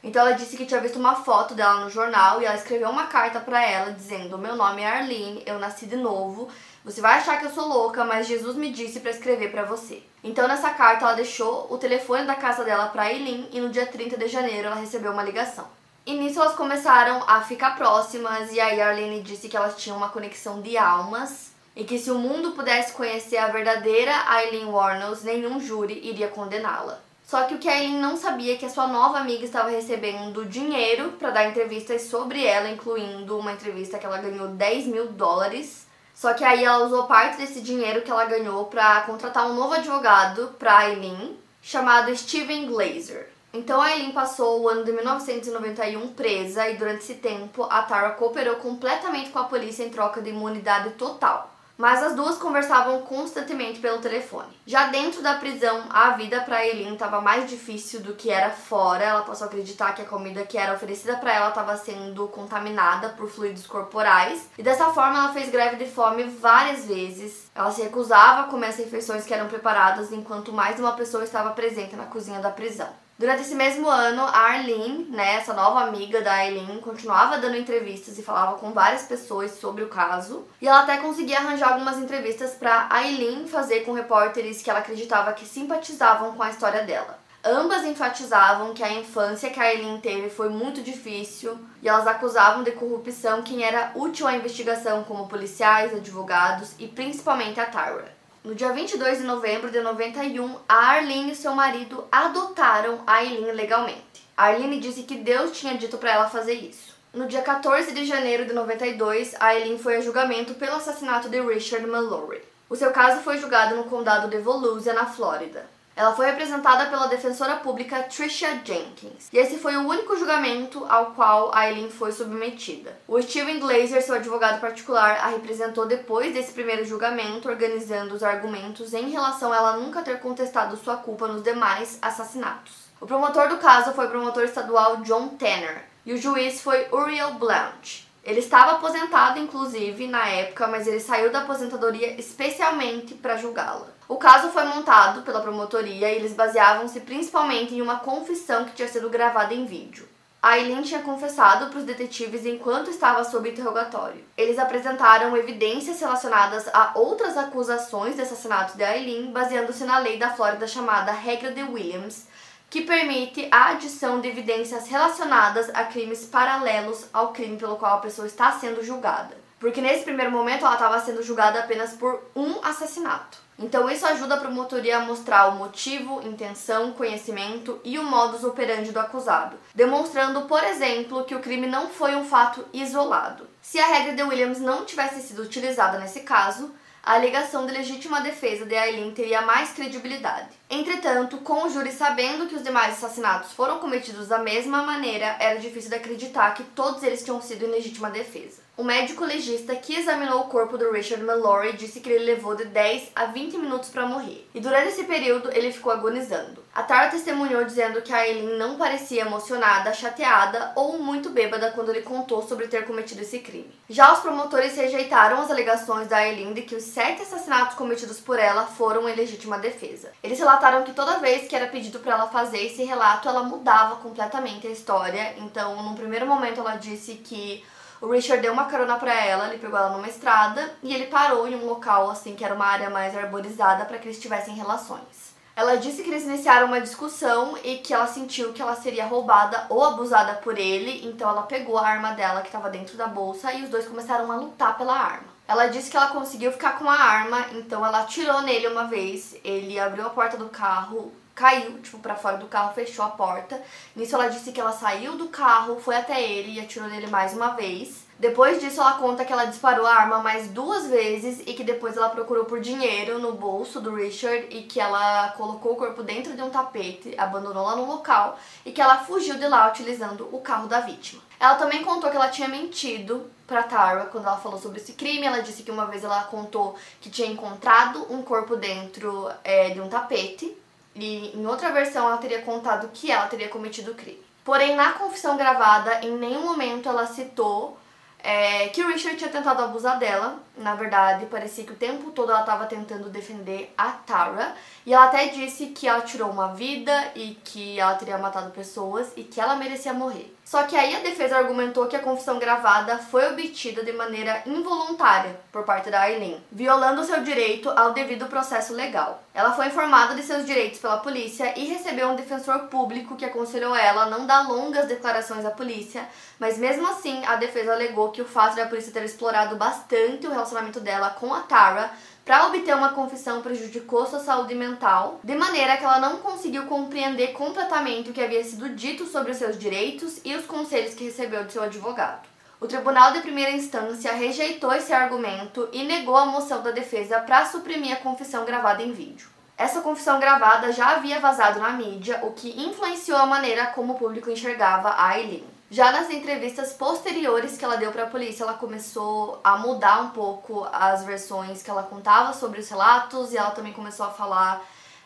Então ela disse que tinha visto uma foto dela no jornal e ela escreveu uma carta para ela dizendo: "Meu nome é Arlene, eu nasci de novo. Você vai achar que eu sou louca, mas Jesus me disse para escrever para você". Então nessa carta ela deixou o telefone da casa dela para Eileen e no dia 30 de janeiro ela recebeu uma ligação. E nisso elas começaram a ficar próximas e aí Arlene disse que elas tinham uma conexão de almas e que se o mundo pudesse conhecer a verdadeira Eileen Warnos, nenhum júri iria condená-la. Só que o que a Eileen não sabia é que a sua nova amiga estava recebendo dinheiro para dar entrevistas sobre ela, incluindo uma entrevista que ela ganhou 10 mil dólares. Só que aí ela usou parte desse dinheiro que ela ganhou para contratar um novo advogado para Eileen, chamado Steven Glazer. Então a Eileen passou o ano de 1991 presa e durante esse tempo a Tara cooperou completamente com a polícia em troca de imunidade total mas as duas conversavam constantemente pelo telefone. Já dentro da prisão, a vida para Eileen estava mais difícil do que era fora. Ela passou a acreditar que a comida que era oferecida para ela estava sendo contaminada por fluidos corporais, e dessa forma ela fez greve de fome várias vezes. Ela se recusava a comer as refeições que eram preparadas enquanto mais uma pessoa estava presente na cozinha da prisão. Durante esse mesmo ano, a Arlene, né, essa nova amiga da Eileen, continuava dando entrevistas e falava com várias pessoas sobre o caso. E ela até conseguia arranjar algumas entrevistas para Eileen fazer com repórteres que ela acreditava que simpatizavam com a história dela. Ambas enfatizavam que a infância que a Eileen teve foi muito difícil e elas acusavam de corrupção quem era útil à investigação, como policiais, advogados e principalmente a Tyra. No dia 22 de novembro de 91, a Arlene e seu marido adotaram a Eileen legalmente. A Arlene disse que Deus tinha dito para ela fazer isso. No dia 14 de janeiro de 92, a Eileen foi a julgamento pelo assassinato de Richard Mallory. O seu caso foi julgado no condado de Volusia, na Flórida. Ela foi representada pela defensora pública Tricia Jenkins. E esse foi o único julgamento ao qual Eileen foi submetida. O Steven Glazer, seu advogado particular, a representou depois desse primeiro julgamento, organizando os argumentos em relação a ela nunca ter contestado sua culpa nos demais assassinatos. O promotor do caso foi o promotor estadual John Tanner e o juiz foi Uriel Blount. Ele estava aposentado, inclusive, na época, mas ele saiu da aposentadoria especialmente para julgá-la. O caso foi montado pela promotoria e eles baseavam-se principalmente em uma confissão que tinha sido gravada em vídeo. Aileen tinha confessado para os detetives enquanto estava sob interrogatório. Eles apresentaram evidências relacionadas a outras acusações de assassinato de Aileen, baseando-se na lei da Flórida chamada Regra de Williams, que permite a adição de evidências relacionadas a crimes paralelos ao crime pelo qual a pessoa está sendo julgada. Porque nesse primeiro momento ela estava sendo julgada apenas por um assassinato. Então isso ajuda a promotoria a mostrar o motivo, intenção, conhecimento e o modus operandi do acusado, demonstrando, por exemplo, que o crime não foi um fato isolado. Se a regra de Williams não tivesse sido utilizada nesse caso, a alegação de legítima defesa de Aileen teria mais credibilidade. Entretanto, com o júri sabendo que os demais assassinatos foram cometidos da mesma maneira, era difícil de acreditar que todos eles tinham sido em legítima defesa. O médico legista que examinou o corpo do Richard Mallory disse que ele levou de 10 a 20 minutos para morrer, e durante esse período ele ficou agonizando. A Tara testemunhou dizendo que a Eileen não parecia emocionada, chateada ou muito bêbada quando ele contou sobre ter cometido esse crime. Já os promotores rejeitaram as alegações da Eileen de que os sete assassinatos cometidos por ela foram em legítima defesa. Eles que toda vez que era pedido para ela fazer esse relato, ela mudava completamente a história. Então, num primeiro momento, ela disse que o Richard deu uma carona para ela, ele pegou ela numa estrada e ele parou em um local assim que era uma área mais arborizada para que eles tivessem relações. Ela disse que eles iniciaram uma discussão e que ela sentiu que ela seria roubada ou abusada por ele, então ela pegou a arma dela que estava dentro da bolsa e os dois começaram a lutar pela arma. Ela disse que ela conseguiu ficar com a arma, então ela atirou nele uma vez, ele abriu a porta do carro, caiu, tipo, para fora do carro, fechou a porta. Nisso ela disse que ela saiu do carro, foi até ele e atirou nele mais uma vez. Depois disso, ela conta que ela disparou a arma mais duas vezes e que depois ela procurou por dinheiro no bolso do Richard e que ela colocou o corpo dentro de um tapete, abandonou lá no local e que ela fugiu de lá utilizando o carro da vítima. Ela também contou que ela tinha mentido para Tara quando ela falou sobre esse crime. Ela disse que uma vez ela contou que tinha encontrado um corpo dentro é, de um tapete e em outra versão ela teria contado que ela teria cometido o crime. Porém, na confissão gravada, em nenhum momento ela citou é, que o Richard tinha tentado abusar dela. Na verdade, parecia que o tempo todo ela estava tentando defender a Tara. E ela até disse que ela tirou uma vida e que ela teria matado pessoas e que ela merecia morrer. Só que aí a defesa argumentou que a confissão gravada foi obtida de maneira involuntária por parte da Aileen, violando seu direito ao devido processo legal. Ela foi informada de seus direitos pela polícia e recebeu um defensor público que aconselhou ela a não dar longas declarações à polícia, mas mesmo assim a defesa alegou que o fato da polícia ter explorado bastante o relacionamento dela com a Tara para obter uma confissão prejudicou sua saúde mental, de maneira que ela não conseguiu compreender completamente o que havia sido dito sobre os seus direitos e os conselhos que recebeu de seu advogado. O Tribunal de Primeira Instância rejeitou esse argumento e negou a moção da defesa para suprimir a confissão gravada em vídeo. Essa confissão gravada já havia vazado na mídia, o que influenciou a maneira como o público enxergava a Aileen. Já nas entrevistas posteriores que ela deu para a polícia, ela começou a mudar um pouco as versões que ela contava sobre os relatos e ela também começou a falar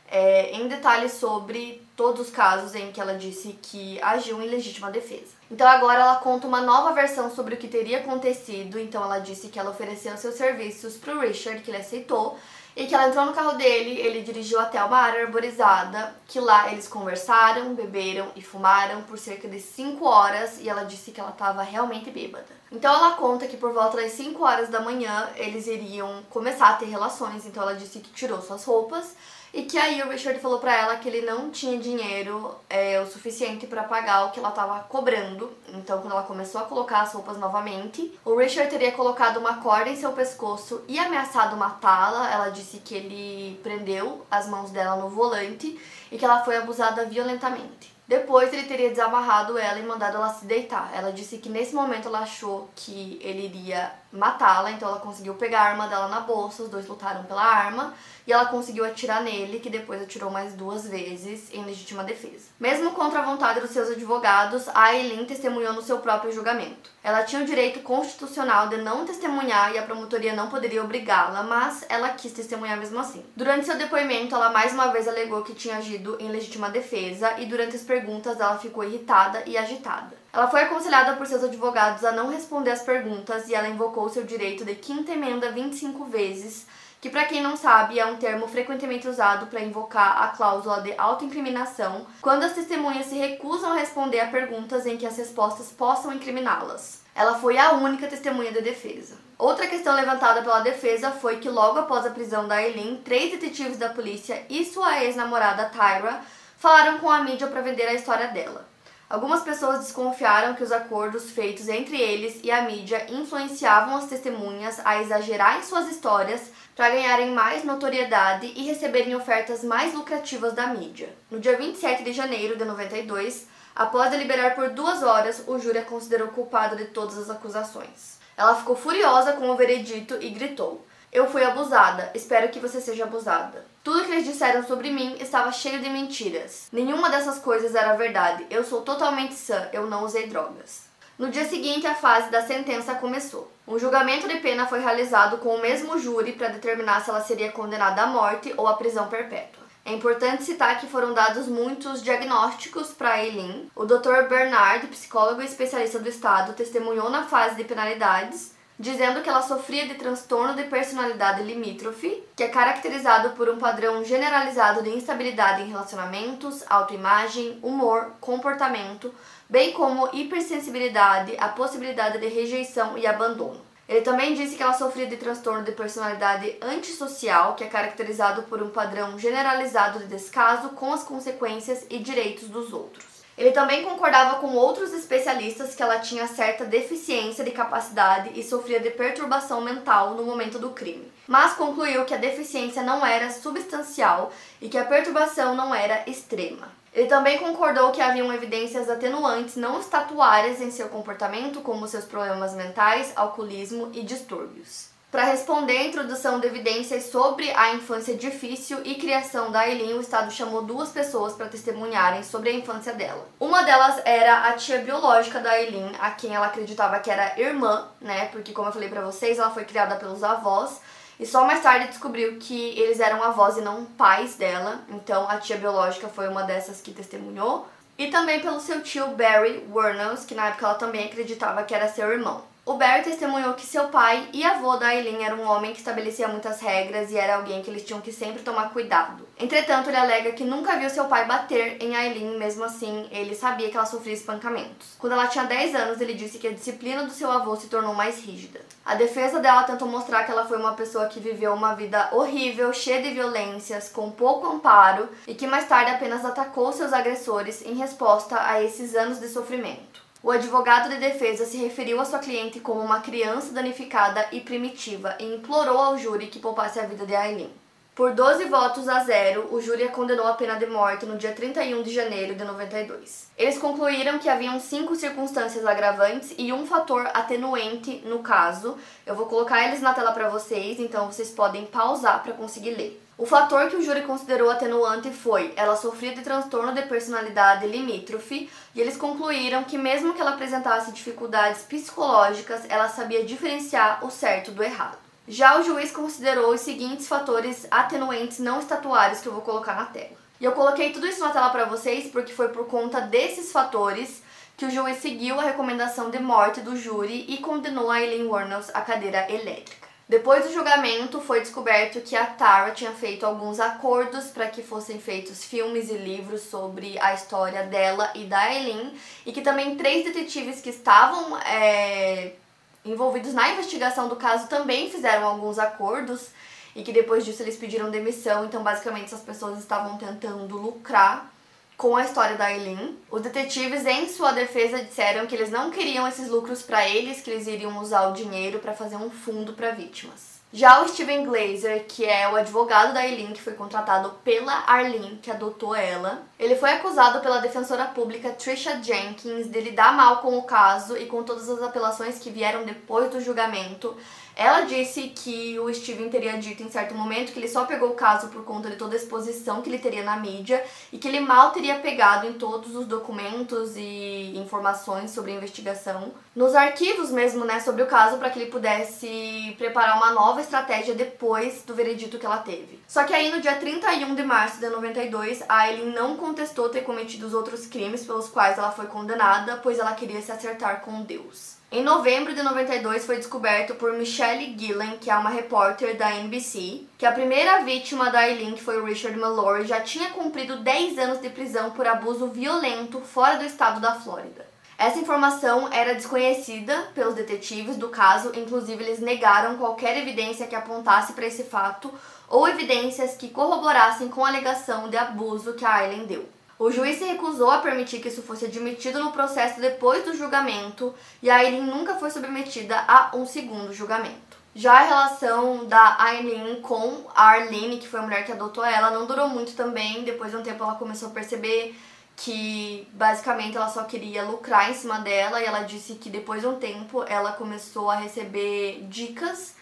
é, em detalhes sobre todos os casos em que ela disse que agiu em legítima defesa. Então agora ela conta uma nova versão sobre o que teria acontecido. Então ela disse que ela ofereceu seus serviços para o Richard, que ele aceitou, e que ela entrou no carro dele, ele dirigiu até uma área arborizada, que lá eles conversaram, beberam e fumaram por cerca de 5 horas e ela disse que ela estava realmente bêbada. Então ela conta que por volta das 5 horas da manhã eles iriam começar a ter relações, então ela disse que tirou suas roupas e que aí o Richard falou para ela que ele não tinha dinheiro é, o suficiente para pagar o que ela estava cobrando. Então, quando ela começou a colocar as roupas novamente, o Richard teria colocado uma corda em seu pescoço e ameaçado matá-la. Ela disse que ele prendeu as mãos dela no volante e que ela foi abusada violentamente. Depois ele teria desamarrado ela e mandado ela se deitar. Ela disse que nesse momento ela achou que ele iria matá-la, então ela conseguiu pegar a arma dela na bolsa, os dois lutaram pela arma e ela conseguiu atirar nele, que depois atirou mais duas vezes em legítima defesa. Mesmo contra a vontade dos seus advogados, a Aileen testemunhou no seu próprio julgamento. Ela tinha o direito constitucional de não testemunhar e a promotoria não poderia obrigá-la, mas ela quis testemunhar mesmo assim. Durante seu depoimento, ela mais uma vez alegou que tinha agido em legítima defesa e durante as perguntas ela ficou irritada e agitada. Ela foi aconselhada por seus advogados a não responder às perguntas e ela invocou seu direito de quinta emenda 25 vezes que para quem não sabe é um termo frequentemente usado para invocar a cláusula de autoincriminação quando as testemunhas se recusam a responder a perguntas em que as respostas possam incriminá-las. Ela foi a única testemunha da defesa. Outra questão levantada pela defesa foi que logo após a prisão da Eileen, três detetives da polícia e sua ex-namorada Tyra falaram com a mídia para vender a história dela. Algumas pessoas desconfiaram que os acordos feitos entre eles e a mídia influenciavam as testemunhas a exagerar em suas histórias para ganharem mais notoriedade e receberem ofertas mais lucrativas da mídia. No dia 27 de janeiro de 92, após deliberar por duas horas, o júri a considerou culpada de todas as acusações. Ela ficou furiosa com o veredito e gritou: Eu fui abusada, espero que você seja abusada. Tudo que eles disseram sobre mim estava cheio de mentiras. Nenhuma dessas coisas era verdade. Eu sou totalmente sã, eu não usei drogas. No dia seguinte, a fase da sentença começou. Um julgamento de pena foi realizado com o mesmo júri para determinar se ela seria condenada à morte ou à prisão perpétua. É importante citar que foram dados muitos diagnósticos para Eileen. O Dr. Bernard, psicólogo e especialista do Estado, testemunhou na fase de penalidades dizendo que ela sofria de transtorno de personalidade limítrofe, que é caracterizado por um padrão generalizado de instabilidade em relacionamentos, autoimagem, humor, comportamento, bem como hipersensibilidade à possibilidade de rejeição e abandono. Ele também disse que ela sofria de transtorno de personalidade antissocial, que é caracterizado por um padrão generalizado de descaso com as consequências e direitos dos outros. Ele também concordava com outros especialistas que ela tinha certa deficiência de capacidade e sofria de perturbação mental no momento do crime, mas concluiu que a deficiência não era substancial e que a perturbação não era extrema. Ele também concordou que haviam evidências atenuantes não estatuárias em seu comportamento, como seus problemas mentais, alcoolismo e distúrbios. Para responder à introdução de evidências sobre a infância difícil e criação da Aileen, o Estado chamou duas pessoas para testemunharem sobre a infância dela. Uma delas era a tia biológica da Aileen, a quem ela acreditava que era irmã, né? Porque, como eu falei para vocês, ela foi criada pelos avós. E só mais tarde descobriu que eles eram avós e não pais dela. Então, a tia biológica foi uma dessas que testemunhou. E também pelo seu tio Barry Wernels, que na época ela também acreditava que era seu irmão. O Barry testemunhou que seu pai e avô da Aileen era um homem que estabelecia muitas regras e era alguém que eles tinham que sempre tomar cuidado. Entretanto, ele alega que nunca viu seu pai bater em Aileen, mesmo assim, ele sabia que ela sofria espancamentos. Quando ela tinha 10 anos, ele disse que a disciplina do seu avô se tornou mais rígida. A defesa dela tentou mostrar que ela foi uma pessoa que viveu uma vida horrível, cheia de violências, com pouco amparo e que mais tarde apenas atacou seus agressores em resposta a esses anos de sofrimento. O advogado de defesa se referiu à sua cliente como uma criança danificada e primitiva e implorou ao júri que poupasse a vida de Aileen. Por 12 votos a zero, o júri a condenou à pena de morte no dia 31 de janeiro de 92. Eles concluíram que haviam cinco circunstâncias agravantes e um fator atenuante no caso. Eu vou colocar eles na tela para vocês, então vocês podem pausar para conseguir ler. O fator que o júri considerou atenuante foi ela sofria de transtorno de personalidade limítrofe e eles concluíram que mesmo que ela apresentasse dificuldades psicológicas, ela sabia diferenciar o certo do errado. Já o juiz considerou os seguintes fatores atenuantes não estatuários que eu vou colocar na tela. E eu coloquei tudo isso na tela para vocês porque foi por conta desses fatores que o juiz seguiu a recomendação de morte do júri e condenou a Eileen Warnels à cadeira elétrica. Depois do julgamento, foi descoberto que a Tara tinha feito alguns acordos para que fossem feitos filmes e livros sobre a história dela e da Eileen, e que também três detetives que estavam é, envolvidos na investigação do caso também fizeram alguns acordos e que depois disso eles pediram demissão. Então, basicamente, essas pessoas estavam tentando lucrar com a história da Eileen. Os detetives, em sua defesa, disseram que eles não queriam esses lucros para eles, que eles iriam usar o dinheiro para fazer um fundo para vítimas. Já o Steven Glazer, que é o advogado da Eileen, que foi contratado pela Arlene, que adotou ela, ele foi acusado pela defensora pública Trisha Jenkins de lidar mal com o caso e com todas as apelações que vieram depois do julgamento ela disse que o Steven teria dito em certo momento que ele só pegou o caso por conta de toda a exposição que ele teria na mídia e que ele mal teria pegado em todos os documentos e informações sobre a investigação, nos arquivos mesmo, né, sobre o caso para que ele pudesse preparar uma nova estratégia depois do veredito que ela teve. Só que aí no dia 31 de março de 92, a Aileen não contestou ter cometido os outros crimes pelos quais ela foi condenada, pois ela queria se acertar com Deus. Em novembro de 92 foi descoberto por Michelle Gillen, que é uma repórter da NBC, que a primeira vítima da Eileen, que foi o Richard Mallory, já tinha cumprido 10 anos de prisão por abuso violento fora do estado da Flórida. Essa informação era desconhecida pelos detetives do caso, inclusive eles negaram qualquer evidência que apontasse para esse fato ou evidências que corroborassem com a alegação de abuso que a Aileen deu. O juiz se recusou a permitir que isso fosse admitido no processo depois do julgamento e a Aileen nunca foi submetida a um segundo julgamento. Já a relação da Aileen com a Arlene, que foi a mulher que adotou ela, não durou muito também. Depois de um tempo ela começou a perceber que basicamente ela só queria lucrar em cima dela e ela disse que depois de um tempo ela começou a receber dicas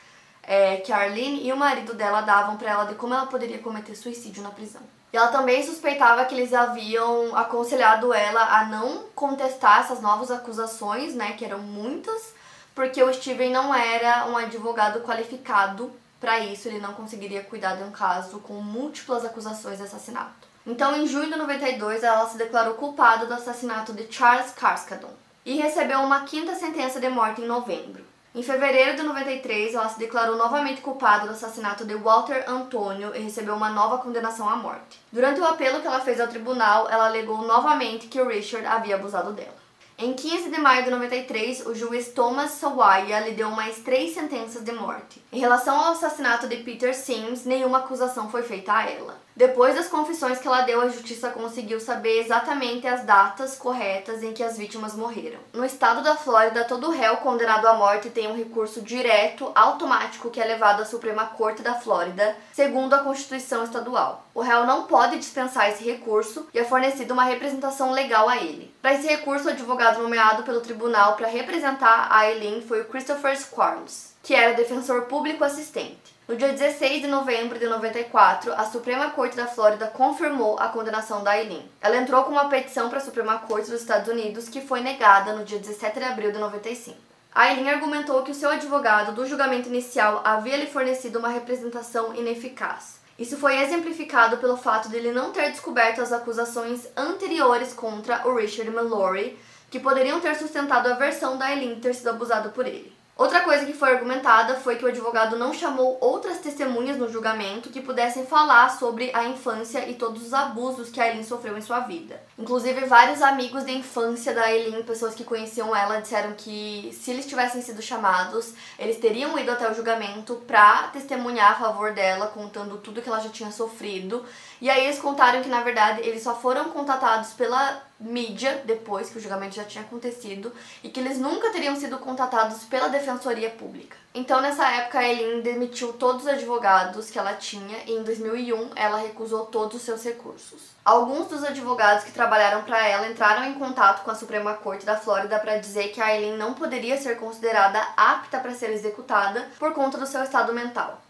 é, que a Arlene e o marido dela davam para ela de como ela poderia cometer suicídio na prisão. E ela também suspeitava que eles haviam aconselhado ela a não contestar essas novas acusações, né, que eram muitas, porque o Steven não era um advogado qualificado para isso, ele não conseguiria cuidar de um caso com múltiplas acusações de assassinato. Então, em junho de 92, ela se declarou culpada do assassinato de Charles Carskadon e recebeu uma quinta sentença de morte em novembro. Em fevereiro de 93, ela se declarou novamente culpada do assassinato de Walter Antônio e recebeu uma nova condenação à morte. Durante o apelo que ela fez ao tribunal, ela alegou novamente que o Richard havia abusado dela. Em 15 de maio de 93, o juiz Thomas Sawaya lhe deu mais três sentenças de morte. Em relação ao assassinato de Peter Sims, nenhuma acusação foi feita a ela. Depois das confissões que ela deu, a justiça conseguiu saber exatamente as datas corretas em que as vítimas morreram. No estado da Flórida, todo réu condenado à morte tem um recurso direto, automático, que é levado à Suprema Corte da Flórida, segundo a Constituição estadual. O réu não pode dispensar esse recurso e é fornecida uma representação legal a ele. Para esse recurso, o advogado nomeado pelo tribunal para representar a Eileen foi o Christopher Squarles, que era defensor público assistente. No dia 16 de novembro de 94, a Suprema Corte da Flórida confirmou a condenação da Eileen. Ela entrou com uma petição para a Suprema Corte dos Estados Unidos que foi negada no dia 17 de abril de 95. A Eileen argumentou que o seu advogado do julgamento inicial havia lhe fornecido uma representação ineficaz. Isso foi exemplificado pelo fato de ele não ter descoberto as acusações anteriores contra o Richard Mallory, que poderiam ter sustentado a versão da Eileen ter sido abusado por ele. Outra coisa que foi argumentada foi que o advogado não chamou outras testemunhas no julgamento que pudessem falar sobre a infância e todos os abusos que a Eileen sofreu em sua vida. Inclusive, vários amigos de infância da Eileen, pessoas que conheciam ela, disseram que se eles tivessem sido chamados, eles teriam ido até o julgamento para testemunhar a favor dela, contando tudo que ela já tinha sofrido. E aí eles contaram que, na verdade, eles só foram contatados pela mídia depois que o julgamento já tinha acontecido e que eles nunca teriam sido contatados pela defensoria pública. Então, nessa época, a Eileen demitiu todos os advogados que ela tinha e em 2001 ela recusou todos os seus recursos. Alguns dos advogados que trabalharam para ela entraram em contato com a Suprema Corte da Flórida para dizer que a Eileen não poderia ser considerada apta para ser executada por conta do seu estado mental.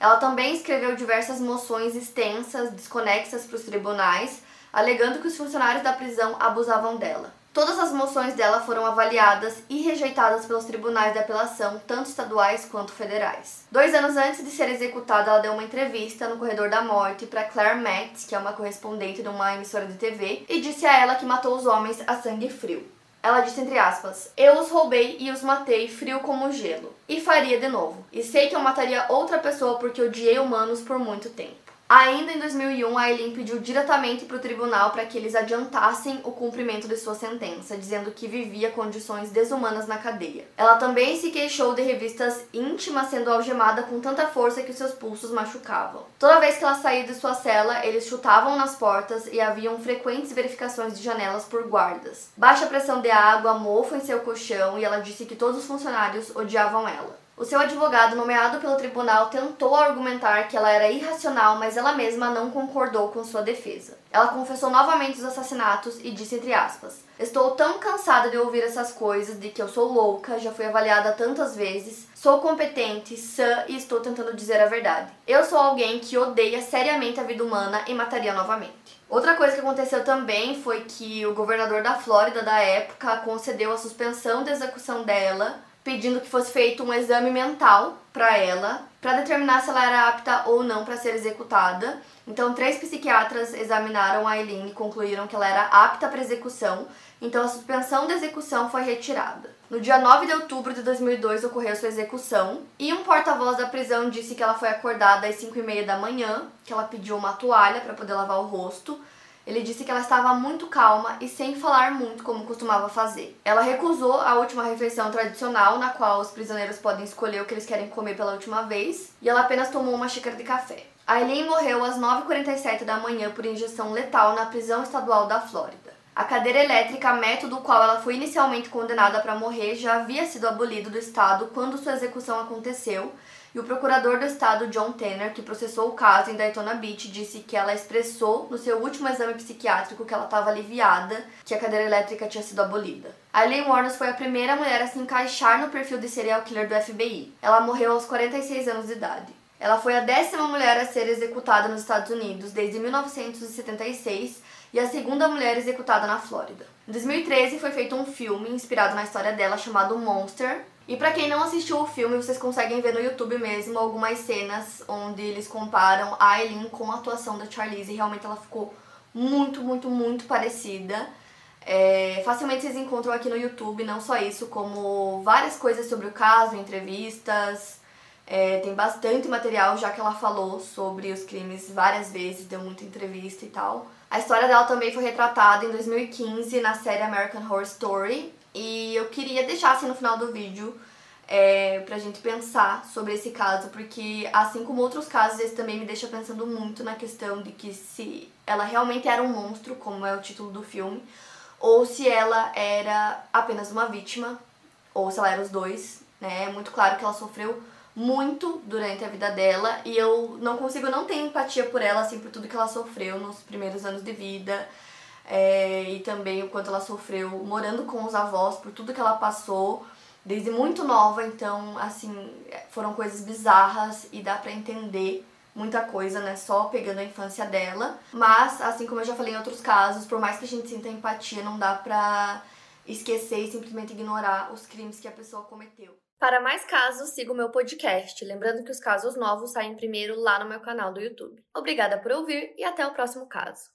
Ela também escreveu diversas moções extensas, desconexas para os tribunais, alegando que os funcionários da prisão abusavam dela. Todas as moções dela foram avaliadas e rejeitadas pelos tribunais de apelação, tanto estaduais quanto federais. Dois anos antes de ser executada, ela deu uma entrevista no Corredor da Morte para Claire Metz, que é uma correspondente de uma emissora de TV, e disse a ela que matou os homens a sangue frio. Ela disse entre aspas: Eu os roubei e os matei frio como gelo. E faria de novo. E sei que eu mataria outra pessoa porque odiei humanos por muito tempo. Ainda em 2001, a Eileen pediu diretamente para o tribunal para que eles adiantassem o cumprimento de sua sentença, dizendo que vivia condições desumanas na cadeia. Ela também se queixou de revistas íntimas sendo algemada com tanta força que seus pulsos machucavam. Toda vez que ela saía de sua cela, eles chutavam nas portas e haviam frequentes verificações de janelas por guardas. Baixa pressão de água, mofo em seu colchão e ela disse que todos os funcionários odiavam ela. O seu advogado, nomeado pelo tribunal, tentou argumentar que ela era irracional, mas ela mesma não concordou com sua defesa. Ela confessou novamente os assassinatos e disse entre aspas: Estou tão cansada de ouvir essas coisas de que eu sou louca, já fui avaliada tantas vezes, sou competente, sã e estou tentando dizer a verdade. Eu sou alguém que odeia seriamente a vida humana e mataria novamente. Outra coisa que aconteceu também foi que o governador da Flórida da época concedeu a suspensão da execução dela pedindo que fosse feito um exame mental para ela para determinar se ela era apta ou não para ser executada. Então, três psiquiatras examinaram a Eileen e concluíram que ela era apta para execução, então a suspensão da execução foi retirada. No dia 9 de outubro de 2002 ocorreu sua execução e um porta-voz da prisão disse que ela foi acordada às 5 e meia da manhã, que ela pediu uma toalha para poder lavar o rosto. Ele disse que ela estava muito calma e sem falar muito como costumava fazer. Ela recusou a última refeição tradicional, na qual os prisioneiros podem escolher o que eles querem comer pela última vez, e ela apenas tomou uma xícara de café. Aileen morreu às 9h47 da manhã por injeção letal na prisão estadual da Flórida. A cadeira elétrica, método qual ela foi inicialmente condenada para morrer, já havia sido abolido do estado quando sua execução aconteceu, e o procurador do estado, John Tanner, que processou o caso em Daytona Beach, disse que ela expressou no seu último exame psiquiátrico que ela estava aliviada que a cadeira elétrica tinha sido abolida. Aileen Warnes foi a primeira mulher a se encaixar no perfil de serial killer do FBI. Ela morreu aos 46 anos de idade. Ela foi a décima mulher a ser executada nos Estados Unidos desde 1976 e a segunda mulher executada na Flórida. Em 2013 foi feito um filme inspirado na história dela chamado Monster. E para quem não assistiu o filme, vocês conseguem ver no YouTube mesmo algumas cenas onde eles comparam a Aileen com a atuação da Charlize. E realmente ela ficou muito, muito, muito parecida. É, facilmente vocês encontram aqui no YouTube, não só isso, como várias coisas sobre o caso, entrevistas, é, tem bastante material, já que ela falou sobre os crimes várias vezes, deu muita entrevista e tal. A história dela também foi retratada em 2015 na série American Horror Story. E eu queria deixar assim no final do vídeo é, pra gente pensar sobre esse caso, porque assim como outros casos, esse também me deixa pensando muito na questão de que se ela realmente era um monstro, como é o título do filme, ou se ela era apenas uma vítima, ou se ela era os dois, né? É muito claro que ela sofreu muito durante a vida dela e eu não consigo não ter empatia por ela, assim, por tudo que ela sofreu nos primeiros anos de vida é, e também o quanto ela sofreu morando com os avós, por tudo que ela passou desde muito nova, então, assim, foram coisas bizarras e dá pra entender muita coisa, né, só pegando a infância dela, mas, assim como eu já falei em outros casos, por mais que a gente sinta empatia, não dá pra esquecer e simplesmente ignorar os crimes que a pessoa cometeu. Para mais casos, siga o meu podcast. Lembrando que os casos novos saem primeiro lá no meu canal do YouTube. Obrigada por ouvir e até o próximo caso.